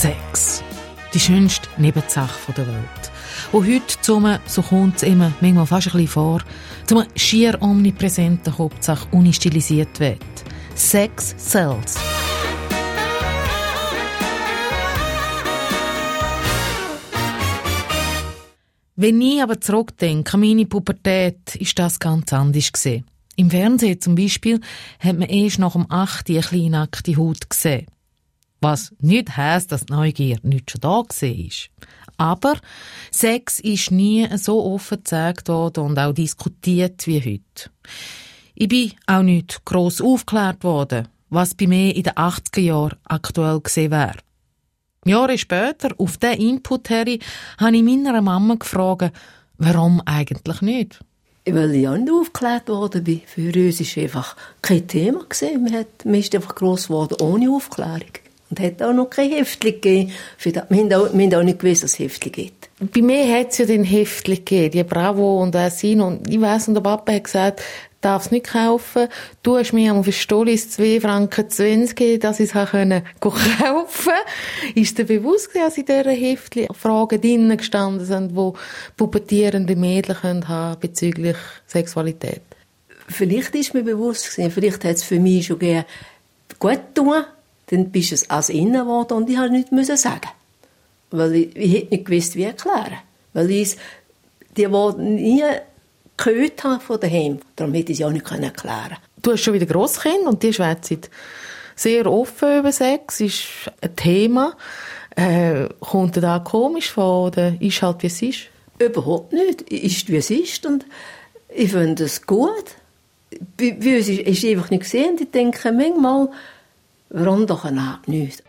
Sex. Die schönste Nebensache der Welt. Und heute zum, so kommt es immer manchmal fast ein bisschen vor, zum schier omnipräsenten Hauptsache unistilisiert wird. Sex sells. Wenn ich aber zurückdenke an meine Pubertät, ist das ganz anders gesehen. Im Fernsehen zum Beispiel hat man erst nach dem 8. eine kleine nackte Haut gesehen. Was nicht heisst, dass die Neugier nicht schon da war. Aber Sex ist nie so offen gezeigt worden und auch diskutiert wie heute. Ich bin auch nicht gross aufgeklärt worden, was bei mir in den 80er Jahren aktuell gesehen wäre. Jahre später, auf diesen Input her, habe ich meiner Mama gefragt, warum eigentlich nicht? Weil ich auch nicht aufgeklärt worden bin. Für uns war es einfach kein Thema. Man, ist einfach gross geworden ohne Aufklärung. Und hat auch noch kein Heftchen gegeben. Für das. Wir, haben auch, wir haben auch nicht gewusst, dass es Heftchen gibt. Bei mir hat es ja den Heftchen gegeben, die Bravo und der Sin. Und ich weiss, und der Papa hat gesagt, darf es nicht kaufen. Du hast mir einmal für Stollis 2 Franken 20 dass ich es kaufen konnte. Ist dir bewusst, dass in dieser Heftchen Fragen drinnen gestanden sind, die pubertierende Mädchen können haben bezüglich Sexualität? Vielleicht ist mir bewusst gewesen, vielleicht hat es für mich schon gegeben, gut tun dann bist du es als innen geworden und ich musste nichts sagen. Weil ich, ich hätte nicht gewusst, wie erklären. Weil ich die, die nie gehört habe von daheim, darum hätte ich es auch nicht erklären Du hast schon wieder Grosskind und die schwätzen sehr offen über Sex, ist ein Thema. Äh, kommt dir da komisch vor oder ist halt, wie es ist? Überhaupt nicht. Ist, wie es ist und ich finde es gut. Bei, uns ist es einfach nicht gesehen. Ich denke manchmal, Warum doch nicht?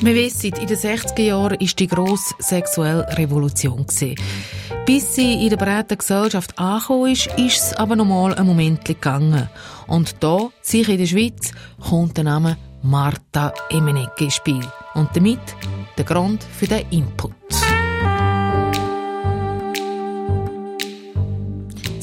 Wir wissen, in den 60er Jahren war die grosse sexuelle Revolution. Bis sie in der breiten Gesellschaft angekommen ist, ist es aber noch mal einen Moment gegangen. Und da, sicher in der Schweiz, kommt der Name Martha Emenecke ins Spiel. Und damit der Grund für den Input.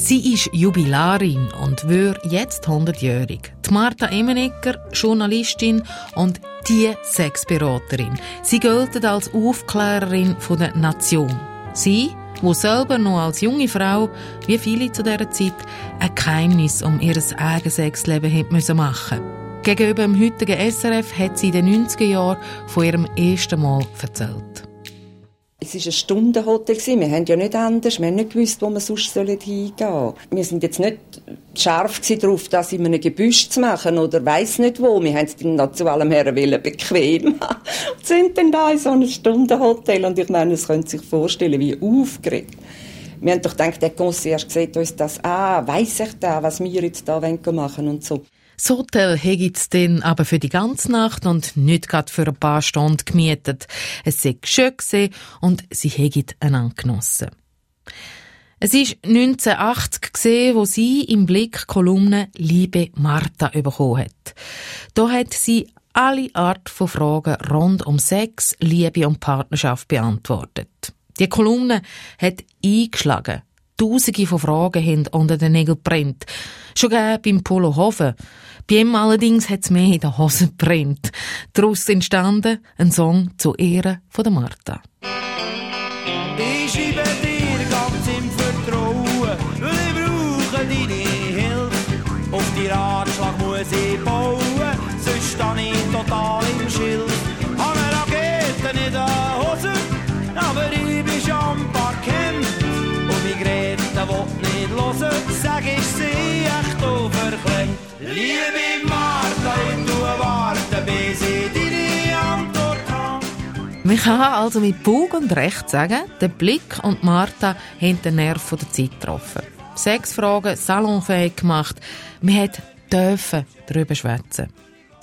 Sie ist Jubilarin und wird jetzt 100-jährig. Die Martha Emenegger, Journalistin und die Sexberaterin. Sie gilt als Aufklärerin der Nation. Sie, wo selber noch als junge Frau, wie viele zu dieser Zeit, ein Geheimnis um ihr eigenes Sexleben müssen machen. Gegenüber dem heutigen SRF hat sie in den 90er Jahren von ihrem ersten Mal erzählt. Es war ein Stundenhotel. Wir haben ja nicht anders. Wir haben nicht gewusst, wo wir sonst hingehen sollen. Wir sind jetzt nicht scharf darauf, das in einem Gebüsch zu machen oder weiss nicht wo. Wir haben es dann noch zu allem her bequem und sind dann da in so einem Stundenhotel. Und ich meine, es können sich vorstellen, wie aufgeregt. Wir haben doch gedacht, der Concierge sieht uns das an, weiss ich da, was wir jetzt da machen wollen und so. Das Hotel es dann aber für die ganze Nacht und nicht gerade für ein paar Stunden gemietet. Es sei schön und sie hätten einander genossen. Es ist 1980 gesehen, wo sie im Blick Kolumne Liebe Martha bekommen hat. Da hat sie alle Art von Fragen rund um Sex, Liebe und Partnerschaft beantwortet. Die Kolumne hat eingeschlagen. Tausende von Fragen haben unter den Nägeln brennt. Schon beim Polo Hofen. Bei ihm allerdings hat es mehr in den Hosen brennt. Daraus entstanden ein Song zu Ehren von der Martha. Ich sie echt overklemmt. Liebe Martha, ich tue warten, bis ich deine Antwort habe. Man kann also mit Bug und Recht sagen, der Blick und Martha haben den Nerv der Zeit getroffen. Sechs Fragen salonfähig gemacht. Man dürfen darüber schwätzen.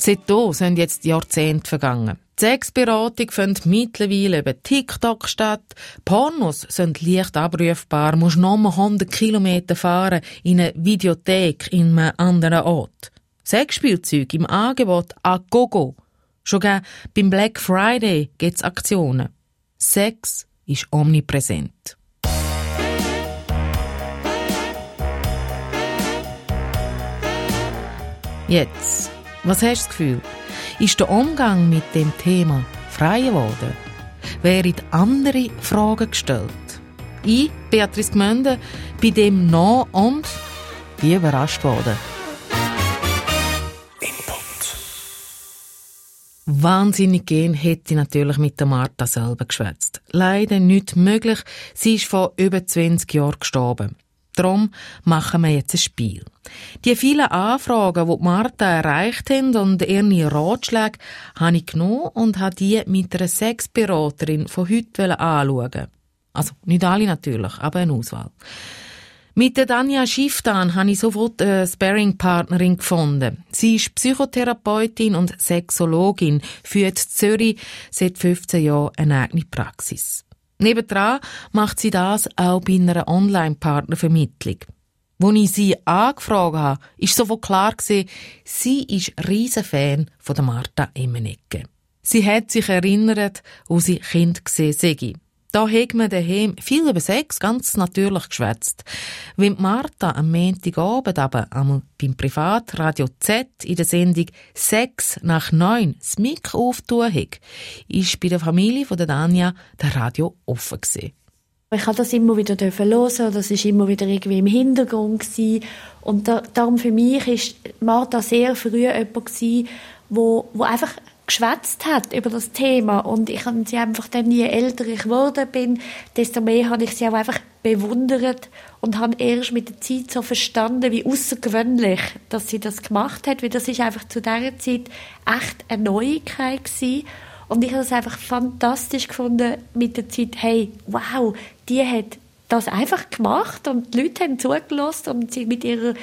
Seitdem sind jetzt Jahrzehnte vergangen. Die Sexberatung findet mittlerweile über TikTok statt. Pornos sind leicht abrufbar. Musst noch mal 100 Kilometer fahren in eine Videothek in einem anderen Ort. Sexspielzeug im Angebot a gogo. Schon beim Black Friday gibt's Aktionen. Sex ist omnipräsent. Jetzt Was hast du das Gefühl? Ist der Umgang mit dem Thema frei geworden? Wären andere Fragen gestellt? Ich, Beatrice Gmünde, bei dem noch und wie überrascht worden. Wahnsinnig gehen hätte ich natürlich mit der Martha selber geschwätzt. Leider nicht möglich. Sie ist vor über 20 Jahren gestorben. Darum machen wir jetzt ein Spiel. Die vielen Anfragen, die, Martha erreicht haben und ihre Ratschläge, habe ich genommen und habe die mit einer Sexberaterin von heute anschauen. Also, nicht alle natürlich, aber eine Auswahl. Mit der Danja Schifftan habe ich sofort eine Sparring-Partnerin gefunden. Sie ist Psychotherapeutin und Sexologin, führt Zürich seit 15 Jahren eine eigene Praxis. Nebendran macht sie das auch bei einer Online-Partnervermittlung. Als ich sie angefragt habe, ist sofort klar gewesen, sie ist riesen Fan von der Martha Emmenecke. Sie hat sich erinnert, wo sie Kind gesehen sei. Da hat man daheim viel über Sex ganz natürlich geschwätzt. Wenn Martha am Montagabend aber einmal beim Privatradio Z in der Sendung Sex nach neun das Mic auftun hat, ist bei der Familie von der Danja der Radio offen gewesen. Ich habe das immer wieder hören, das ist immer wieder irgendwie im Hintergrund gewesen. und da, darum für mich ist Martha sehr früh jemand wo einfach geschwätzt hat über das Thema und ich habe sie einfach dann, je älter ich geworden bin, desto mehr habe ich sie auch einfach bewundert und habe erst mit der Zeit so verstanden, wie außergewöhnlich, dass sie das gemacht hat, weil das ist einfach zu dieser Zeit echt eine Neuigkeit gewesen. und ich habe es einfach fantastisch gefunden mit der Zeit, hey, wow, die hat das einfach gemacht und die Leute haben zugelassen und sie mit ihrer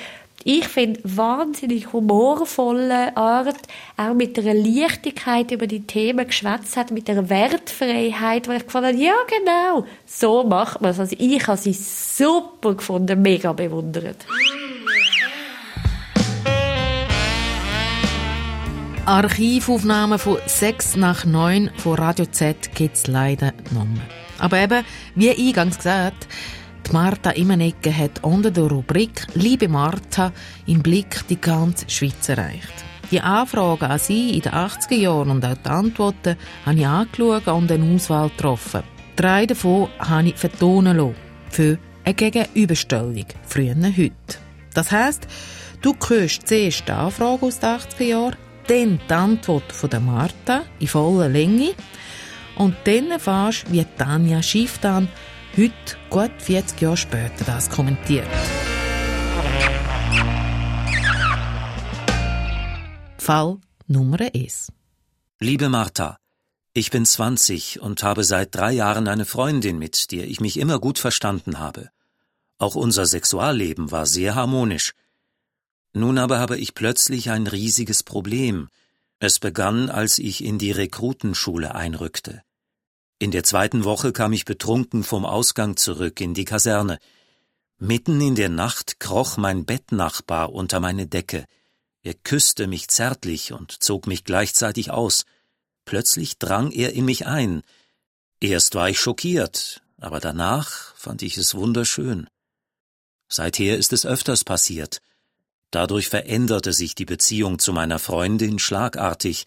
ich finde, wahnsinnig humorvolle Art, auch mit einer Leichtigkeit über die Themen geschwätzt hat, mit einer Wertfreiheit, wo ich gefunden habe, ja genau, so macht man es. Also ich habe sie super gefunden, mega bewundert. Archivaufnahmen von 6 nach 9 von Radio Z gibt es leider mehr. Aber eben, wie eingangs gesagt, die Martha Imenecke hat unter der Rubrik Liebe Martha im Blick die ganze Schweiz erreicht. Die Anfragen an sie in den 80er Jahren und auch die Antworten habe ich angeschaut und eine Auswahl getroffen. Drei davon habe ich vertonen lassen. Für eine Gegenüberstellung, früher heute. Das heisst, du hörst zuerst die Anfrage aus den 80er Jahren, dann die Antwort von der Martha in voller Länge und dann erfährst wie Tanja Schifftan heute, gut 40 Jahre später, das kommentiert. Fall Nummer 1 Liebe Martha, ich bin 20 und habe seit drei Jahren eine Freundin, mit der ich mich immer gut verstanden habe. Auch unser Sexualleben war sehr harmonisch. Nun aber habe ich plötzlich ein riesiges Problem. Es begann, als ich in die Rekrutenschule einrückte. In der zweiten Woche kam ich betrunken vom Ausgang zurück in die Kaserne. Mitten in der Nacht kroch mein Bettnachbar unter meine Decke. Er küsste mich zärtlich und zog mich gleichzeitig aus. Plötzlich drang er in mich ein. Erst war ich schockiert, aber danach fand ich es wunderschön. Seither ist es öfters passiert. Dadurch veränderte sich die Beziehung zu meiner Freundin schlagartig,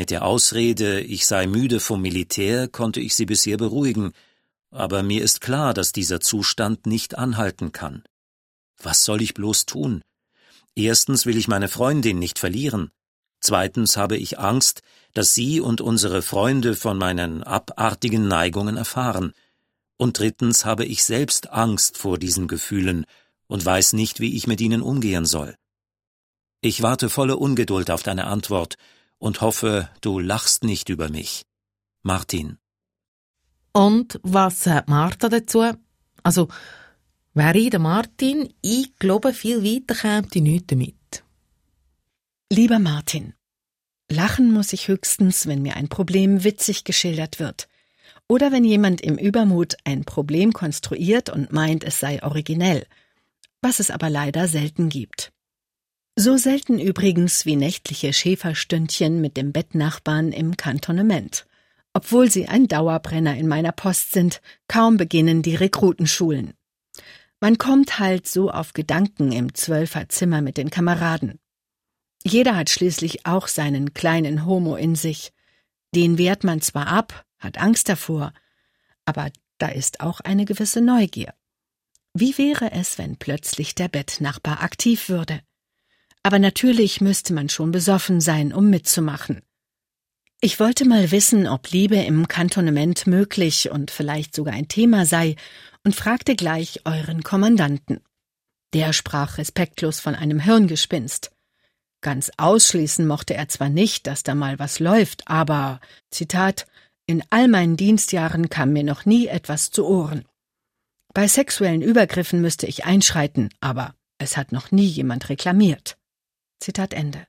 mit der Ausrede, ich sei müde vom Militär, konnte ich sie bisher beruhigen, aber mir ist klar, dass dieser Zustand nicht anhalten kann. Was soll ich bloß tun? Erstens will ich meine Freundin nicht verlieren. Zweitens habe ich Angst, dass sie und unsere Freunde von meinen abartigen Neigungen erfahren. Und drittens habe ich selbst Angst vor diesen Gefühlen und weiß nicht, wie ich mit ihnen umgehen soll. Ich warte volle Ungeduld auf deine Antwort und hoffe, du lachst nicht über mich. Martin. Und was sagt Martha dazu? Also, wäre ich der Martin, ich glaube, viel weiter käme ich nicht damit. Lieber Martin, lachen muss ich höchstens, wenn mir ein Problem witzig geschildert wird. Oder wenn jemand im Übermut ein Problem konstruiert und meint, es sei originell, was es aber leider selten gibt. So selten übrigens wie nächtliche Schäferstündchen mit dem Bettnachbarn im Kantonement. Obwohl sie ein Dauerbrenner in meiner Post sind, kaum beginnen die Rekrutenschulen. Man kommt halt so auf Gedanken im Zwölferzimmer mit den Kameraden. Jeder hat schließlich auch seinen kleinen Homo in sich. Den wehrt man zwar ab, hat Angst davor, aber da ist auch eine gewisse Neugier. Wie wäre es, wenn plötzlich der Bettnachbar aktiv würde? Aber natürlich müsste man schon besoffen sein, um mitzumachen. Ich wollte mal wissen, ob Liebe im Kantonament möglich und vielleicht sogar ein Thema sei, und fragte gleich euren Kommandanten. Der sprach respektlos von einem Hirngespinst. Ganz ausschließen mochte er zwar nicht, dass da mal was läuft, aber, Zitat, in all meinen Dienstjahren kam mir noch nie etwas zu Ohren. Bei sexuellen Übergriffen müsste ich einschreiten, aber es hat noch nie jemand reklamiert. Zitat Ende.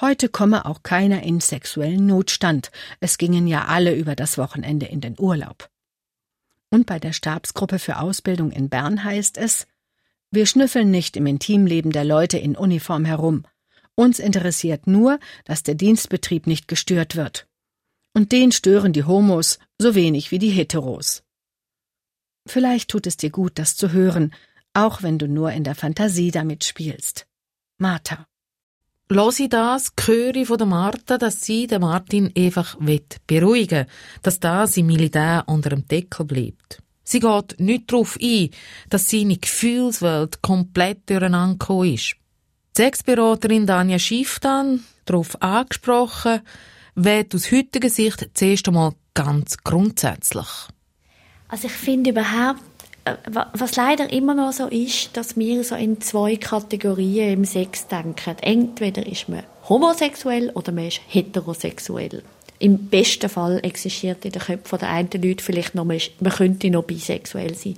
Heute komme auch keiner in sexuellen Notstand. Es gingen ja alle über das Wochenende in den Urlaub. Und bei der Stabsgruppe für Ausbildung in Bern heißt es, wir schnüffeln nicht im Intimleben der Leute in Uniform herum. Uns interessiert nur, dass der Dienstbetrieb nicht gestört wird. Und den stören die Homos so wenig wie die Heteros. Vielleicht tut es dir gut, das zu hören, auch wenn du nur in der Fantasie damit spielst. Martha. Los ich das, höre von der Martha, dass sie den Martin einfach beruhigen will, dass das im Militär unter dem Deckel bleibt. Sie geht nicht darauf ein, dass seine Gefühlswelt komplett durcheinander ist. Die Sexberaterin Danja Schiff dann, darauf angesprochen, wird aus heutiger Sicht zuerst einmal ganz grundsätzlich. Also ich finde überhaupt, was leider immer noch so ist, dass wir so in zwei Kategorien im Sex denken. Entweder ist man homosexuell oder man ist heterosexuell. Im besten Fall existiert in den Köpfen der einen Leute vielleicht noch, man könnte noch bisexuell sein.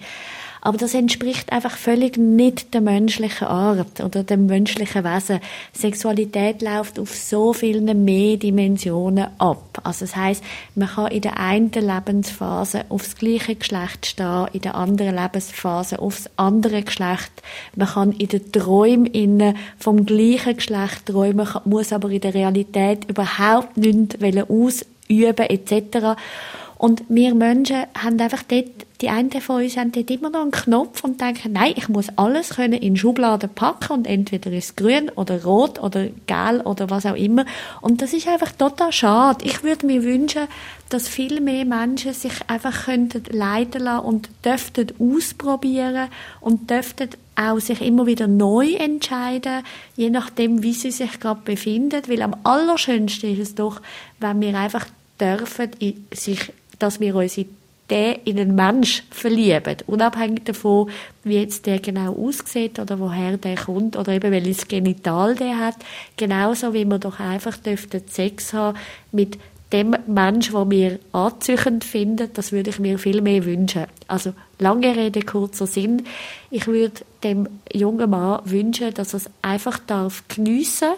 Aber das entspricht einfach völlig nicht der menschlichen Art oder dem menschlichen Wesen. Sexualität läuft auf so vielen mehr Dimensionen ab. Also das heißt, man kann in der einen Lebensphase aufs gleiche Geschlecht stehen, in der anderen Lebensphase aufs andere Geschlecht. Man kann in den Träumen vom gleichen Geschlecht träumen, muss aber in der Realität überhaupt nichts ausüben etc. Und wir Menschen haben einfach dort, die einen von uns haben dort immer noch einen Knopf und denken, nein, ich muss alles können in Schubladen packen und entweder ist es grün oder rot oder gelb oder was auch immer. Und das ist einfach total schade. Ich würde mir wünschen, dass viel mehr Menschen sich einfach könnten leiten lassen und dürften ausprobieren und dürften auch sich immer wieder neu entscheiden, je nachdem, wie sie sich gerade befinden. Weil am allerschönsten ist es doch, wenn wir einfach dürfen sich dass wir uns in den, in einen Mensch verlieben. Unabhängig davon, wie jetzt der genau aussieht oder woher der kommt oder eben welches Genital der hat. Genauso wie wir doch einfach dürften Sex haben mit dem Mensch, den wir anzüchend finden, das würde ich mir viel mehr wünschen. Also, lange Rede, kurzer Sinn. Ich würde dem jungen Mann wünschen, dass er es einfach darf geniessen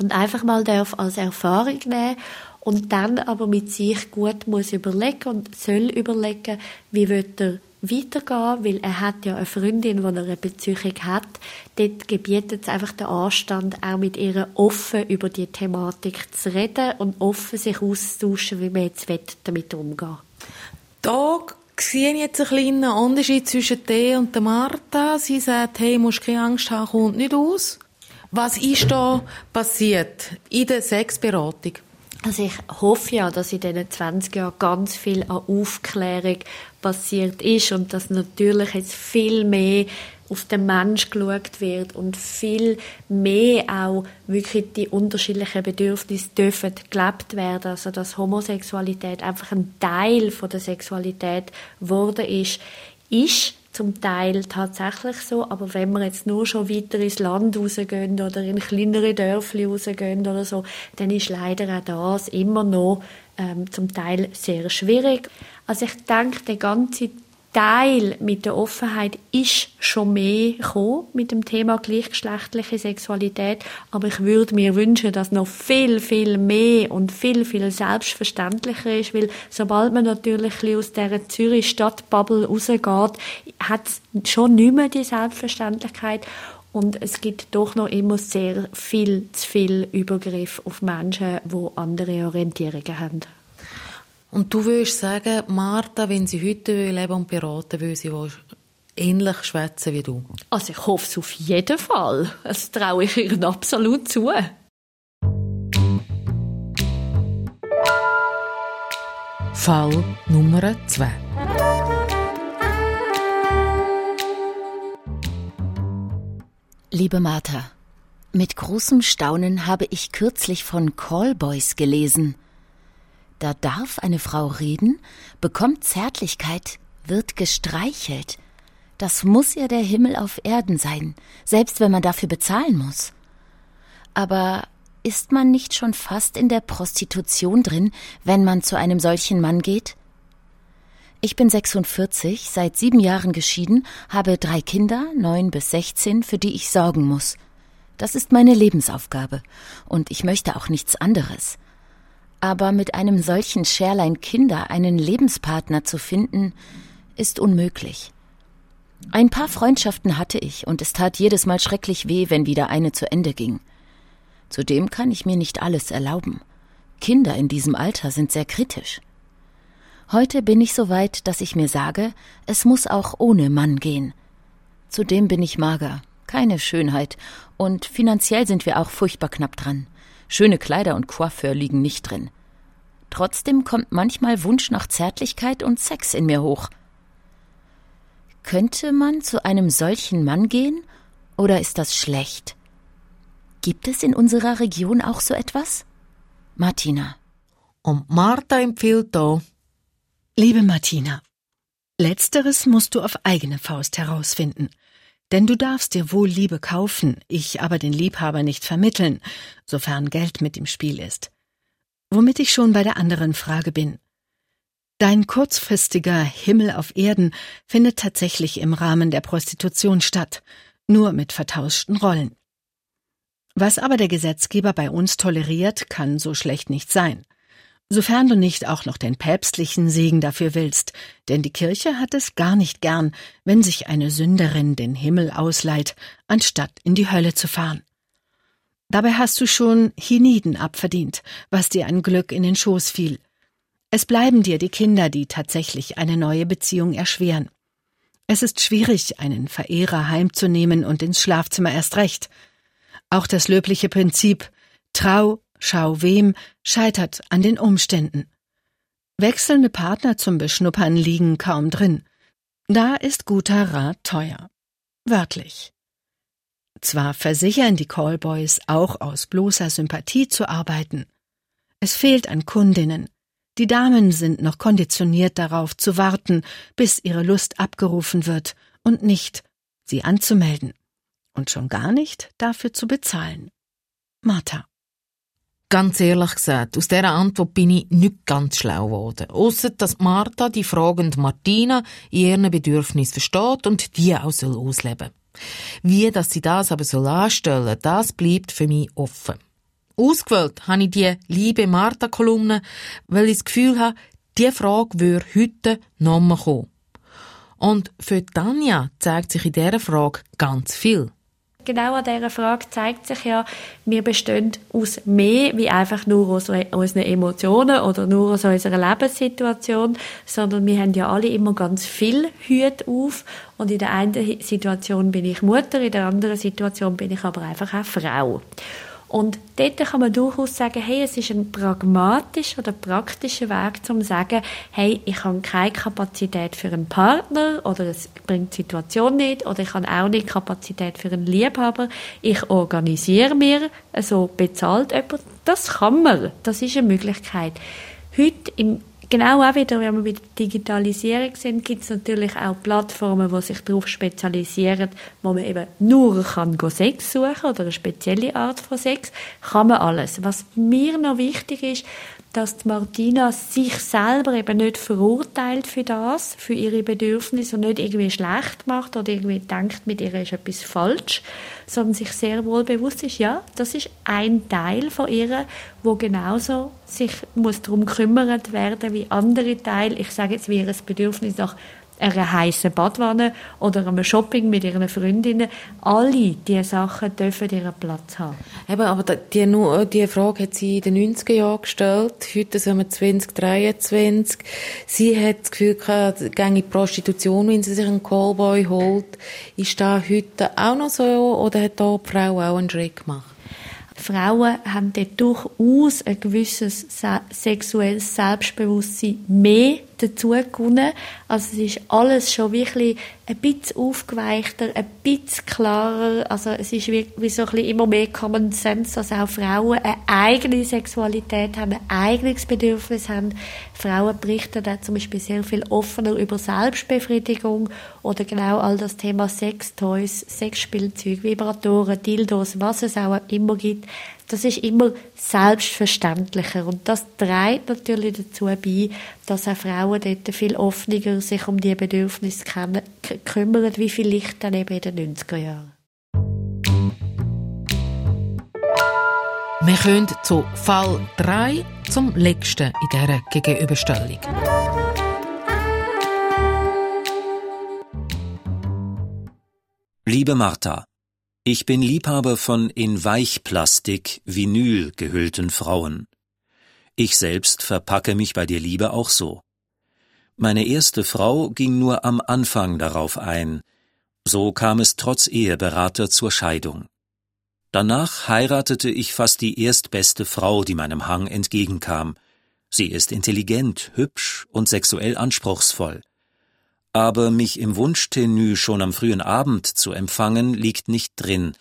und einfach mal darf als Erfahrung nehmen und dann aber mit sich gut muss überlegen und soll überlegen, wie wird er weitergehen, weil er hat ja eine Freundin, die eine Beziehung hat. Dort gebietet es einfach den Anstand, auch mit ihr offen über die Thematik zu reden und offen sich auszutauschen, wie man jetzt damit umgehen Da sehe ich jetzt einen kleinen Unterschied zwischen dir und der Martha. Sie sagt, hey, musst keine Angst haben, kommt nicht aus. Was ist da passiert in der Sexberatung? Also ich hoffe ja, dass in diesen 20 Jahren ganz viel an Aufklärung passiert ist und dass natürlich jetzt viel mehr auf den Mensch geschaut wird und viel mehr auch wirklich die unterschiedlichen Bedürfnisse dürfen gelebt werden. Also dass Homosexualität einfach ein Teil von der Sexualität geworden ist, ist zum Teil tatsächlich so, aber wenn wir jetzt nur schon weiter ins Land rausgehen oder in kleinere Dörfli rausgehen oder so, dann ist leider auch das immer noch ähm, zum Teil sehr schwierig. Also ich denke, der ganze Teil mit der Offenheit ist schon mehr gekommen mit dem Thema gleichgeschlechtliche Sexualität, aber ich würde mir wünschen, dass noch viel, viel mehr und viel, viel selbstverständlicher ist, weil sobald man natürlich aus dieser Zürich-Stadtbubble rausgeht, hat es schon nicht mehr die Selbstverständlichkeit und es gibt doch noch immer sehr viel zu viel Übergriff auf Menschen, die andere Orientierungen haben. Und du würdest sagen, Martha, wenn sie heute leben und beraten will, sie ähnlich schwätzen wie du? Also ich hoffe es auf jeden Fall. Das traue ich ihr absolut zu. Fall Nummer 2. Liebe Martha, mit großem Staunen habe ich kürzlich von Callboys gelesen. Da darf eine Frau reden, bekommt Zärtlichkeit, wird gestreichelt. Das muss ja der Himmel auf Erden sein, selbst wenn man dafür bezahlen muss. Aber ist man nicht schon fast in der Prostitution drin, wenn man zu einem solchen Mann geht? Ich bin 46, seit sieben Jahren geschieden, habe drei Kinder, neun bis sechzehn, für die ich sorgen muss. Das ist meine Lebensaufgabe, und ich möchte auch nichts anderes. Aber mit einem solchen Scherlein Kinder einen Lebenspartner zu finden, ist unmöglich. Ein paar Freundschaften hatte ich, und es tat jedes Mal schrecklich weh, wenn wieder eine zu Ende ging. Zudem kann ich mir nicht alles erlauben. Kinder in diesem Alter sind sehr kritisch. Heute bin ich so weit, dass ich mir sage, es muss auch ohne Mann gehen. Zudem bin ich mager, keine Schönheit, und finanziell sind wir auch furchtbar knapp dran. Schöne Kleider und Coiffeur liegen nicht drin. Trotzdem kommt manchmal Wunsch nach Zärtlichkeit und Sex in mir hoch. Könnte man zu einem solchen Mann gehen, oder ist das schlecht? Gibt es in unserer Region auch so etwas? Martina. Und Martha empfiehlt da. Liebe Martina, letzteres musst du auf eigene Faust herausfinden. Denn du darfst dir wohl Liebe kaufen, ich aber den Liebhaber nicht vermitteln, sofern Geld mit im Spiel ist. Womit ich schon bei der anderen Frage bin. Dein kurzfristiger Himmel auf Erden findet tatsächlich im Rahmen der Prostitution statt, nur mit vertauschten Rollen. Was aber der Gesetzgeber bei uns toleriert, kann so schlecht nicht sein. Sofern du nicht auch noch den päpstlichen Segen dafür willst, denn die Kirche hat es gar nicht gern, wenn sich eine Sünderin den Himmel ausleiht, anstatt in die Hölle zu fahren. Dabei hast du schon Hiniden abverdient, was dir ein Glück in den Schoß fiel. Es bleiben dir die Kinder, die tatsächlich eine neue Beziehung erschweren. Es ist schwierig, einen Verehrer heimzunehmen und ins Schlafzimmer erst recht – auch das löbliche Prinzip Trau, schau wem scheitert an den Umständen. Wechselnde Partner zum Beschnuppern liegen kaum drin. Da ist guter Rat teuer. Wörtlich. Zwar versichern die Callboys auch aus bloßer Sympathie zu arbeiten. Es fehlt an Kundinnen. Die Damen sind noch konditioniert darauf zu warten, bis ihre Lust abgerufen wird und nicht, sie anzumelden und schon gar nicht dafür zu bezahlen. Martha. Ganz ehrlich gesagt, aus dieser Antwort bin ich nicht ganz schlau geworden. Ausser, dass Martha die fragende Martina in ihren Bedürfnissen versteht und die auch soll ausleben Wie dass sie das aber soll anstellen, das bleibt für mich offen. Ausgewählt habe ich die liebe Martha-Kolumne, weil ich das Gefühl habe, diese Frage würde heute nochmal kommen. Und für Tanja zeigt sich in dieser Frage ganz viel. Genau an dieser Frage zeigt sich ja, wir bestehen aus mehr wie einfach nur aus unseren Emotionen oder nur aus unserer Lebenssituation, sondern wir haben ja alle immer ganz viel Hüte auf und in der einen Situation bin ich Mutter, in der anderen Situation bin ich aber einfach auch Frau. Und dort kann man durchaus sagen, hey, es ist ein pragmatischer oder praktischer Weg, zum zu sagen, hey, ich habe keine Kapazität für einen Partner oder es bringt die Situation nicht oder ich habe auch nicht Kapazität für einen Liebhaber. Ich organisiere mir, also bezahlt jemand. Das kann man. Das ist eine Möglichkeit. Heute im genau auch wieder, wenn wir bei der Digitalisierung sind, gibt es natürlich auch Plattformen, die sich darauf spezialisieren, wo man eben nur kann Sex suchen oder eine spezielle Art von Sex, kann man alles. Was mir noch wichtig ist, dass Martina sich selber eben nicht verurteilt für das, für ihre Bedürfnisse und nicht irgendwie schlecht macht oder irgendwie denkt, mit ihr ist etwas falsch, sondern sich sehr wohl bewusst ist, ja, das ist ein Teil von ihr, wo genauso sich muss darum kümmern werden wie andere Teile. Ich sage jetzt wie ihr Bedürfnis nach einer heißen Badwanne oder einem Shopping mit ihren Freundinnen. Alle diese Sachen dürfen ihren Platz haben. Eben, aber die, die Frage hat sie in den 90er Jahren gestellt. Heute sind wir 2023. Sie hat das Gefühl gehabt, die Prostitution, wenn sie sich einen Callboy holt. Ist das heute auch noch so oder hat da die Frau auch einen Schritt gemacht? Frauen haben dort durchaus ein gewisses sexuelles Selbstbewusstsein mehr dazu gewonnen. Also es ist alles schon wirklich ein bisschen aufgeweichter, ein bisschen klarer. Also es ist wie, wie so ein bisschen immer mehr Common Sense, dass auch Frauen eine eigene Sexualität haben, ein eigenes Bedürfnis haben. Frauen berichten da zum Beispiel sehr viel offener über Selbstbefriedigung oder genau all das Thema Sextoys, Sexspielzeug, Vibratoren, Dildos, was es auch immer gibt das ist immer selbstverständlicher. Und das trägt natürlich dazu bei, dass auch Frauen dort viel offener sich um die Bedürfnisse kümmern, wie vielleicht dann eben in den 90er Jahren. Wir kommen zu Fall 3, zum letzten in dieser Gegenüberstellung. Liebe Martha, ich bin Liebhaber von in Weichplastik, Vinyl gehüllten Frauen. Ich selbst verpacke mich bei dir Liebe auch so. Meine erste Frau ging nur am Anfang darauf ein. So kam es trotz Eheberater zur Scheidung. Danach heiratete ich fast die erstbeste Frau, die meinem Hang entgegenkam. Sie ist intelligent, hübsch und sexuell anspruchsvoll. Aber mich im Wunschtenü schon am frühen Abend zu empfangen, liegt nicht drin.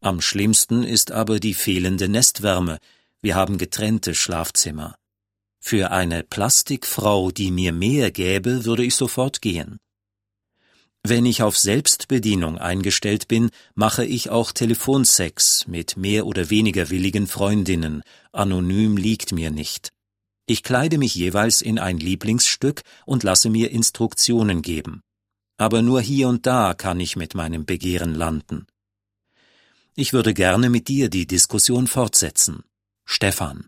Am schlimmsten ist aber die fehlende Nestwärme. Wir haben getrennte Schlafzimmer. Für eine Plastikfrau, die mir mehr gäbe, würde ich sofort gehen. Wenn ich auf Selbstbedienung eingestellt bin, mache ich auch Telefonsex mit mehr oder weniger willigen Freundinnen. Anonym liegt mir nicht. Ich kleide mich jeweils in ein Lieblingsstück und lasse mir Instruktionen geben. Aber nur hier und da kann ich mit meinem Begehren landen. Ich würde gerne mit dir die Diskussion fortsetzen. Stefan.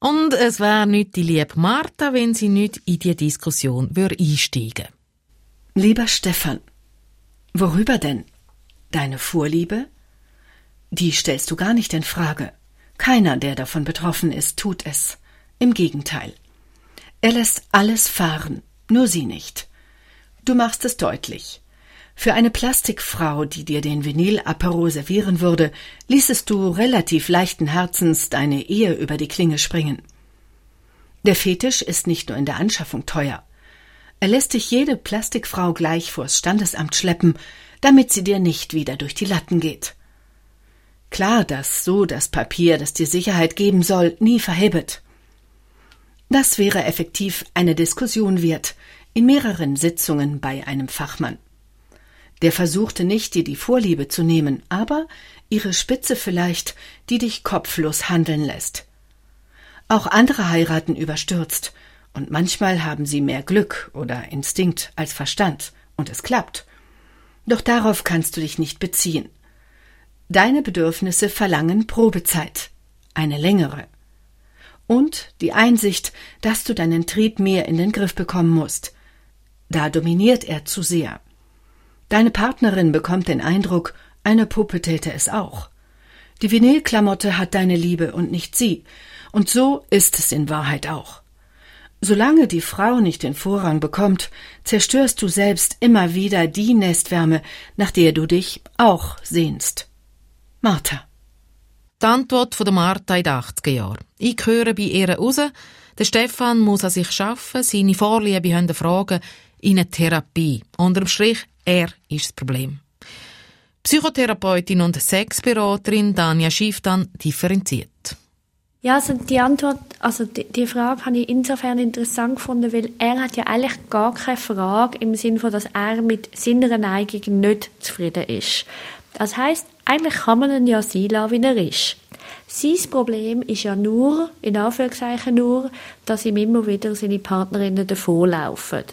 Und es wäre nicht die liebe Martha, wenn sie nicht in die Diskussion würde einsteigen Lieber Stefan, worüber denn? Deine Vorliebe? Die stellst du gar nicht in Frage. Keiner, der davon betroffen ist, tut es. Im Gegenteil. Er lässt alles fahren, nur sie nicht. Du machst es deutlich. Für eine Plastikfrau, die dir den Vinyl-Apero servieren würde, ließest du relativ leichten Herzens deine Ehe über die Klinge springen. Der Fetisch ist nicht nur in der Anschaffung teuer. Er lässt dich jede Plastikfrau gleich vors Standesamt schleppen, damit sie dir nicht wieder durch die Latten geht. Klar, dass so das Papier, das dir Sicherheit geben soll, nie verhebet. Das wäre effektiv eine Diskussion wert, in mehreren Sitzungen bei einem Fachmann. Der versuchte nicht, dir die Vorliebe zu nehmen, aber ihre Spitze vielleicht, die dich kopflos handeln lässt. Auch andere heiraten überstürzt, und manchmal haben sie mehr Glück oder Instinkt als Verstand, und es klappt. Doch darauf kannst du dich nicht beziehen. Deine Bedürfnisse verlangen Probezeit, eine längere und die Einsicht, dass du deinen Trieb mehr in den Griff bekommen musst. Da dominiert er zu sehr. Deine Partnerin bekommt den Eindruck, eine Puppe täte es auch. Die Vinylklamotte hat deine Liebe und nicht sie, und so ist es in Wahrheit auch. Solange die Frau nicht den Vorrang bekommt, zerstörst du selbst immer wieder die Nestwärme, nach der du dich auch sehnst. Martha. Die Antwort von Martha in den 80er Jahren. Ich höre bei ihr raus, der Stefan muss an sich arbeiten, seine Vorliebe haben Fragen in eine Therapie. Unterm Strich, er ist das Problem. Psychotherapeutin und Sexberaterin Dania Schiff dann differenziert. Ja, also die Antwort, also die, die, Frage habe ich insofern interessant gefunden, weil er hat ja eigentlich gar keine Frage im Sinne von, dass er mit seiner Neigung nicht zufrieden ist. Das heißt, eigentlich kann man ihn ja sein wie er ist. Sein Problem ist ja nur, in Anführungszeichen nur, dass ihm immer wieder seine Partnerinnen davonlaufen.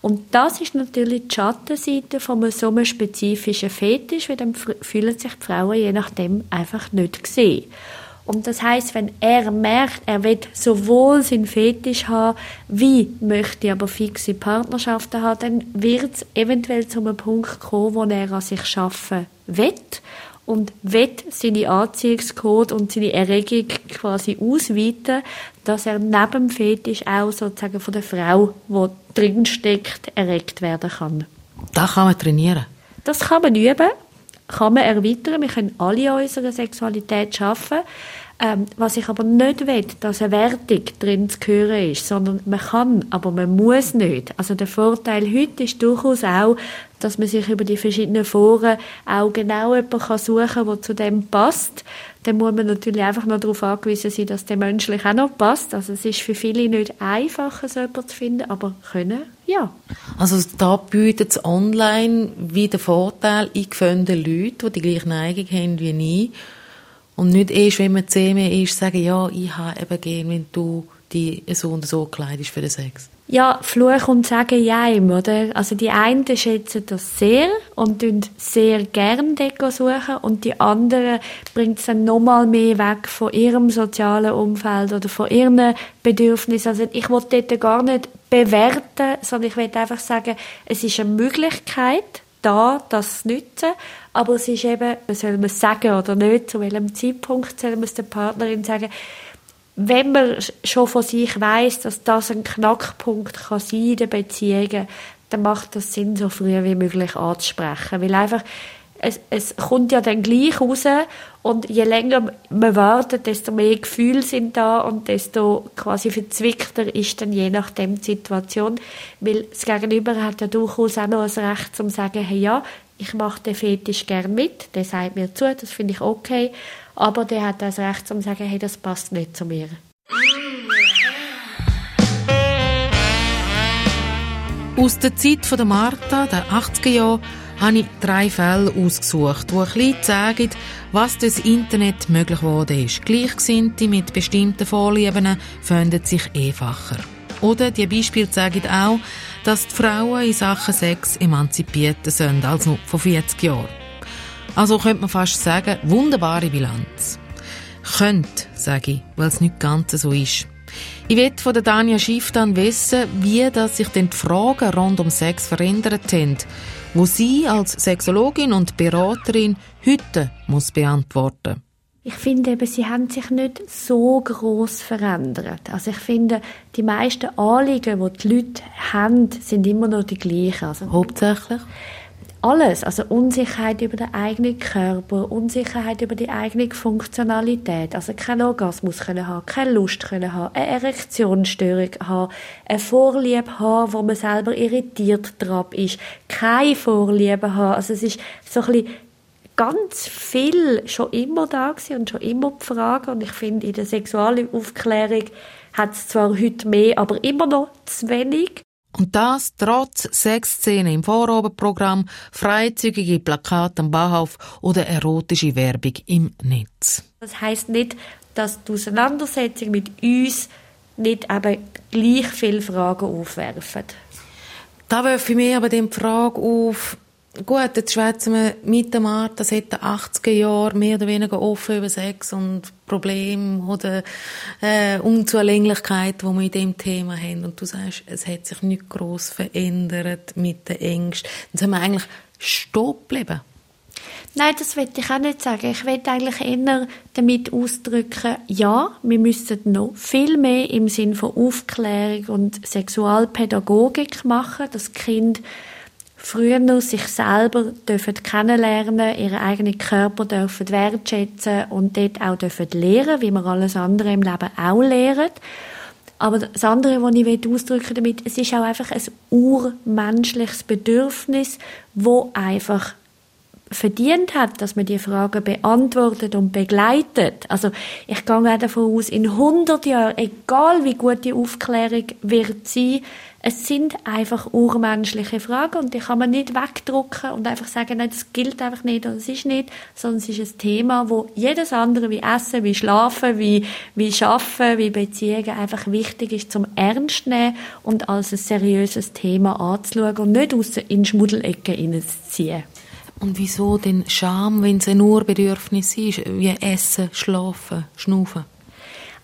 Und das ist natürlich die Schattenseite von so einem spezifischen Fetisch, weil dann fühlen sich die Frauen je nachdem einfach nicht gesehen. Und das heißt, wenn er merkt, er will sowohl seinen Fetisch haben, wie möchte aber fixe Partnerschaften haben, dann wird es eventuell zu einem Punkt kommen, wo er an sich schaffen will und will seine Anziehungscode und seine Erregung quasi ausweiten, dass er neben dem Fetisch auch sozusagen von der Frau, die drin steckt, erregt werden kann. Das kann man trainieren? Das kann man üben kann man erweitern. Wir können alle an unserer Sexualität schaffen. Ähm, was ich aber nicht will, dass eine Wertung drin zu hören ist, sondern man kann, aber man muss nicht. Also der Vorteil heute ist durchaus auch, dass man sich über die verschiedenen Foren auch genau jemanden suchen kann, der zu dem passt. Dann muss man natürlich einfach noch darauf angewiesen sein, dass der menschlich auch noch passt. Also es ist für viele nicht einfacher, so jemanden zu finden, aber können, ja. Also da bietet es online wie der Vorteil, ich finde Leute, die die gleiche Neigung haben wie ich, und nicht erst, wenn man zusammen ist, sagen, ja, ich habe eben gern, wenn du die so und so kleidest für den Sex. Ja, Fluch und Sagen jeim, oder? Also die einen schätzen das sehr und tun sehr gern Deko suchen und die anderen bringt es dann nochmal mehr weg von ihrem sozialen Umfeld oder von ihren Bedürfnissen. Also ich wollte dort gar nicht bewerten, sondern ich will einfach sagen, es ist eine Möglichkeit, da, das nutzen. Aber es ist eben, soll man es sagen oder nicht, zu welchem Zeitpunkt soll man es der Partnerin sagen, wenn man schon von sich weiß, dass das ein Knackpunkt kann sein in den Beziehungen, dann macht das Sinn, so früh wie möglich anzusprechen. Weil einfach, es, es kommt ja dann gleich raus und je länger man wartet, desto mehr Gefühle sind da und desto quasi verzwickter ist dann je nachdem die Situation. Weil das Gegenüber hat ja durchaus auch noch das Recht zum sagen, hey ja, ich mache den Fetisch gern mit, der sagt mir zu, das finde ich okay, aber der hat das Recht zum sagen, hey, das passt nicht zu mir. Aus der Zeit von der Martha, der 80er Jahre, habe ich drei Fälle ausgesucht, die ein bisschen zeigen, was durch das Internet möglich geworden ist. Gleichgesinnte mit bestimmten Vorlieben finden sich einfacher. Oder die Beispiele zeigen auch, dass die Frauen in Sachen Sex emanzipierter sind als noch vor 40 Jahren. Also könnte man fast sagen, wunderbare Bilanz. Könnte, sage ich, weil es nicht ganz so ist. Ich will von Dania Schiff dann wissen, wie sich denn die Fragen rund um Sex verändert haben, wo sie als Sexologin und Beraterin heute muss beantworten. Ich finde eben, sie haben sich nicht so groß verändert. Also ich finde, die meisten Anliegen, die die Leute haben, sind immer noch die gleichen. Also Hauptsächlich? Alles, also Unsicherheit über den eigenen Körper, Unsicherheit über die eigene Funktionalität, also kein Orgasmus können haben, keine Lust können haben, eine Erektionsstörung haben, eine Vorliebe haben, wo man selber irritiert drauf ist, keine Vorliebe haben, also es ist so ein bisschen ganz viel schon immer da gewesen und schon immer die Frage. Und ich finde in der Sexualaufklärung hat es zwar heute mehr, aber immer noch zu wenig und das trotz Sexszenen im Vorabendprogramm, freizügige Plakate am Bahnhof oder erotische Werbung im Netz. Das heißt nicht, dass die Auseinandersetzung mit uns nicht eben gleich viele Fragen aufwerfen. Da werfe ich mir aber die Frage auf, Gut, jetzt schwätzen wir mit dem Martha seit den 80er Jahren mehr oder weniger offen über Sex und Probleme oder äh, Unzulänglichkeit, die wir in dem Thema haben. Und du sagst, es hat sich nicht groß verändert mit den Ängsten. Dann sind wir eigentlich stehen geblieben. Nein, das will ich auch nicht sagen. Ich will eigentlich eher damit ausdrücken, ja, wir müssen noch viel mehr im Sinn von Aufklärung und Sexualpädagogik machen, das Kind früher sich selber dürfen kennenlernen, ihren eigenen Körper dürfen wertschätzen und dort auch dürfen lernen, wie man alles andere im Leben auch lernt. Aber das andere, was ich ausdrücken damit, es ist auch einfach ein urmenschliches Bedürfnis, wo einfach verdient hat, dass man die Fragen beantwortet und begleitet. Also ich gehe auch davon aus, in 100 Jahren, egal wie gut die Aufklärung wird sein, es sind einfach urmenschliche Fragen und die kann man nicht wegdrucken und einfach sagen, nein, das gilt einfach nicht oder es ist nicht, sondern es ist ein Thema, wo jedes andere wie Essen, wie Schlafen, wie, wie Schaffen, wie Beziehungen einfach wichtig ist zum Ernst nehmen und als ein seriöses Thema anzuschauen und nicht aus in Schmuddelecke zu ziehen. Und wieso denn Scham, wenn es ein Urbedürfnis ist, wie Essen, Schlafen, Schnaufen?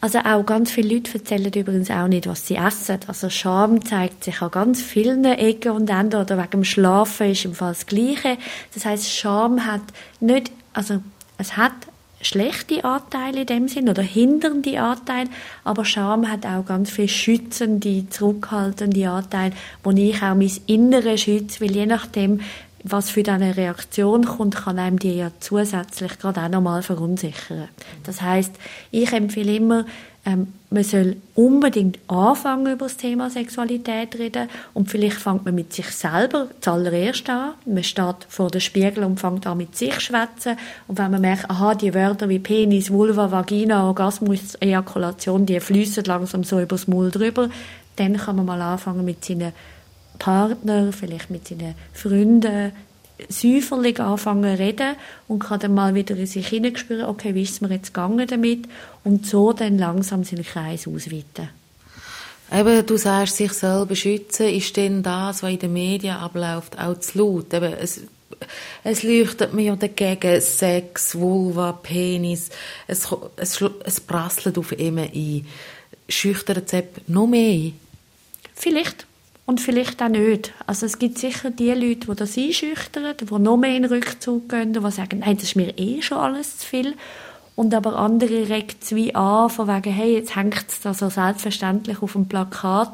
Also auch ganz viele Leute erzählen übrigens auch nicht, was sie essen. Also Scham zeigt sich an ganz vielen Ecken und Enden oder wegen dem Schlafen ist im Fall das Gleiche. Das heißt, Scham hat nicht, also es hat schlechte Anteile in dem Sinn oder hindernde Anteile, aber Scham hat auch ganz viel schützende, zurückhaltende Anteile, wo ich auch mein Innere schütze, weil je nachdem, was für eine Reaktion kommt, kann einem die ja zusätzlich gerade auch nochmal verunsichern. Das heißt, ich empfehle immer, ähm, man soll unbedingt anfangen über das Thema Sexualität reden und vielleicht fängt man mit sich selber zuallererst an. Man steht vor dem Spiegel und fängt an mit sich schwätzen und wenn man merkt, aha, die Wörter wie Penis, Vulva, Vagina, Orgasmus, Ejakulation, die fließen langsam so übers Maul drüber, dann kann man mal anfangen mit seinen Partner, vielleicht mit seinen Freunden, säuferlich anfangen zu reden und kann dann mal wieder in sich hineinspüren, okay, wie ist es mir jetzt gegangen damit und so dann langsam seinen Kreis ausweiten. Eben, du sagst, sich selber schützen, ist denn das, was in den Medien abläuft, auch zu laut? Eben, es, es leuchtet mir dagegen Sex, Vulva, Penis, es, es, es prasselt auf immer ein. Schüchtert es noch mehr ein? Vielleicht und vielleicht auch nicht. Also es gibt sicher die Leute, die das einschüchtern, die noch mehr in den Rückzug gehen, die sagen, nein, das ist mir eh schon alles zu viel. Und aber andere regt es wie an, von wegen, hey, jetzt hängt es da so selbstverständlich auf dem Plakat.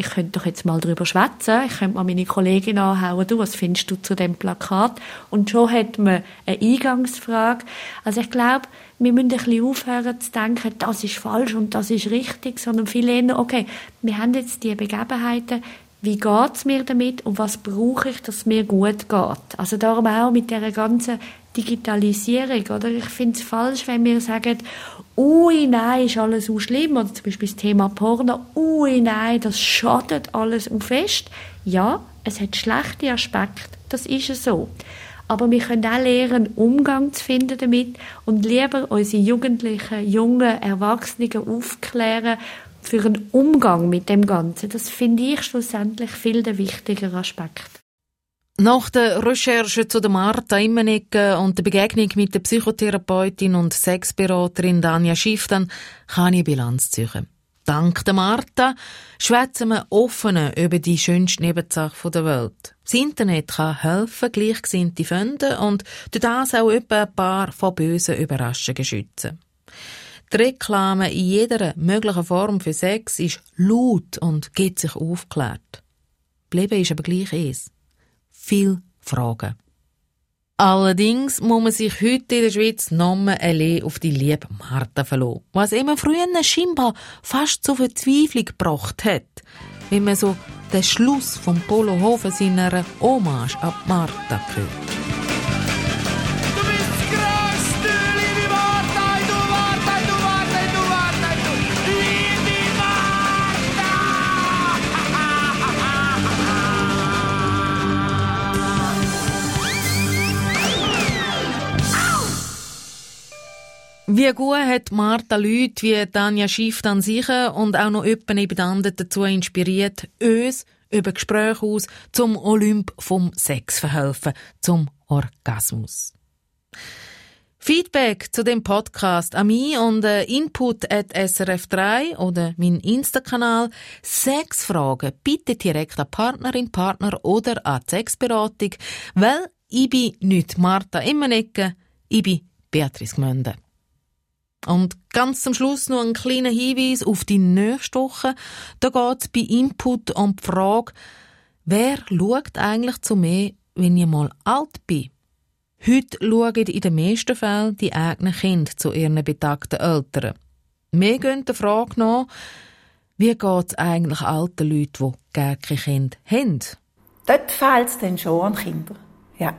Ich könnte doch jetzt mal darüber schwätzen. Ich könnte mal meine Kollegin anhauen, du, was findest du zu dem Plakat? Und schon hat man eine Eingangsfrage. Also ich glaube, wir müssen ein bisschen aufhören zu denken, das ist falsch und das ist richtig, sondern viel eher, okay, wir haben jetzt die Begebenheiten, wie geht's mir damit und was brauche ich, dass es mir gut geht. Also darum auch mit der ganzen Digitalisierung, oder? Ich finde es falsch, wenn wir sagen, ui, nein, ist alles so schlimm, oder zum Beispiel das Thema Porno, ui, nein, das schadet alles und fest. Ja, es hat schlechte Aspekte, das ist es so. Aber wir können auch lernen, Umgang zu finden damit und lieber unsere Jugendlichen, jungen Erwachsenen aufklären für einen Umgang mit dem Ganzen. Das finde ich schlussendlich viel der wichtigere Aspekt. Nach der Recherche zu der Martha Immenecke und der Begegnung mit der Psychotherapeutin und Sexberaterin Danja Schiff, dann kann ich Bilanz ziehen. Dank der Martha schwätzen wir offen über die schönste Nebensache der Welt. Das Internet kann helfen, Gleichgesinnte finden und durch das auch etwa ein paar von bösen Überraschungen schützen. Die Reklame in jeder möglichen Form für Sex ist laut und geht sich aufgeklärt. Bleiben ist aber gleich es. Viel Fragen. Allerdings muss man sich heute in der Schweiz nochmal allein auf die liebe Martha verlassen. Was immer früher scheinbar fast zur Verzweiflung gebracht hat, wenn man so den Schluss vom Polo Hofen seiner Hommage an Martha hört. Wie gut hat Martha Leute wie Tanja Schiff dann sicher und auch noch jemanden neben anderen dazu inspiriert, uns über Gespräche aus zum Olymp vom Sex verhelfen, zum Orgasmus. Feedback zu dem Podcast an mich und äh, Input at srf3 oder mein Insta-Kanal. Sexfragen bitte direkt an Partnerin, Partner oder an die Sexberatung, weil ich bin nicht Martha Immenecke, ich bin Beatrice Gmünde. Und ganz zum Schluss noch ein kleiner Hinweis auf die nächste Woche. Da geht es bei Input um die Frage, wer schaut eigentlich zu mir, wenn ich mal alt bin? Heute schauen in den meisten Fällen die eigenen Kinder zu ihren betagten Eltern. Wir gehen der Frage nach, wie geht es eigentlich alten Leuten, die gar keine Kinder haben? Dort fehlt es dann schon an Kindern. Ja.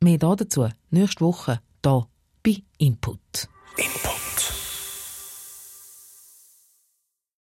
Mehr dazu nächste Woche hier bei Input. Input.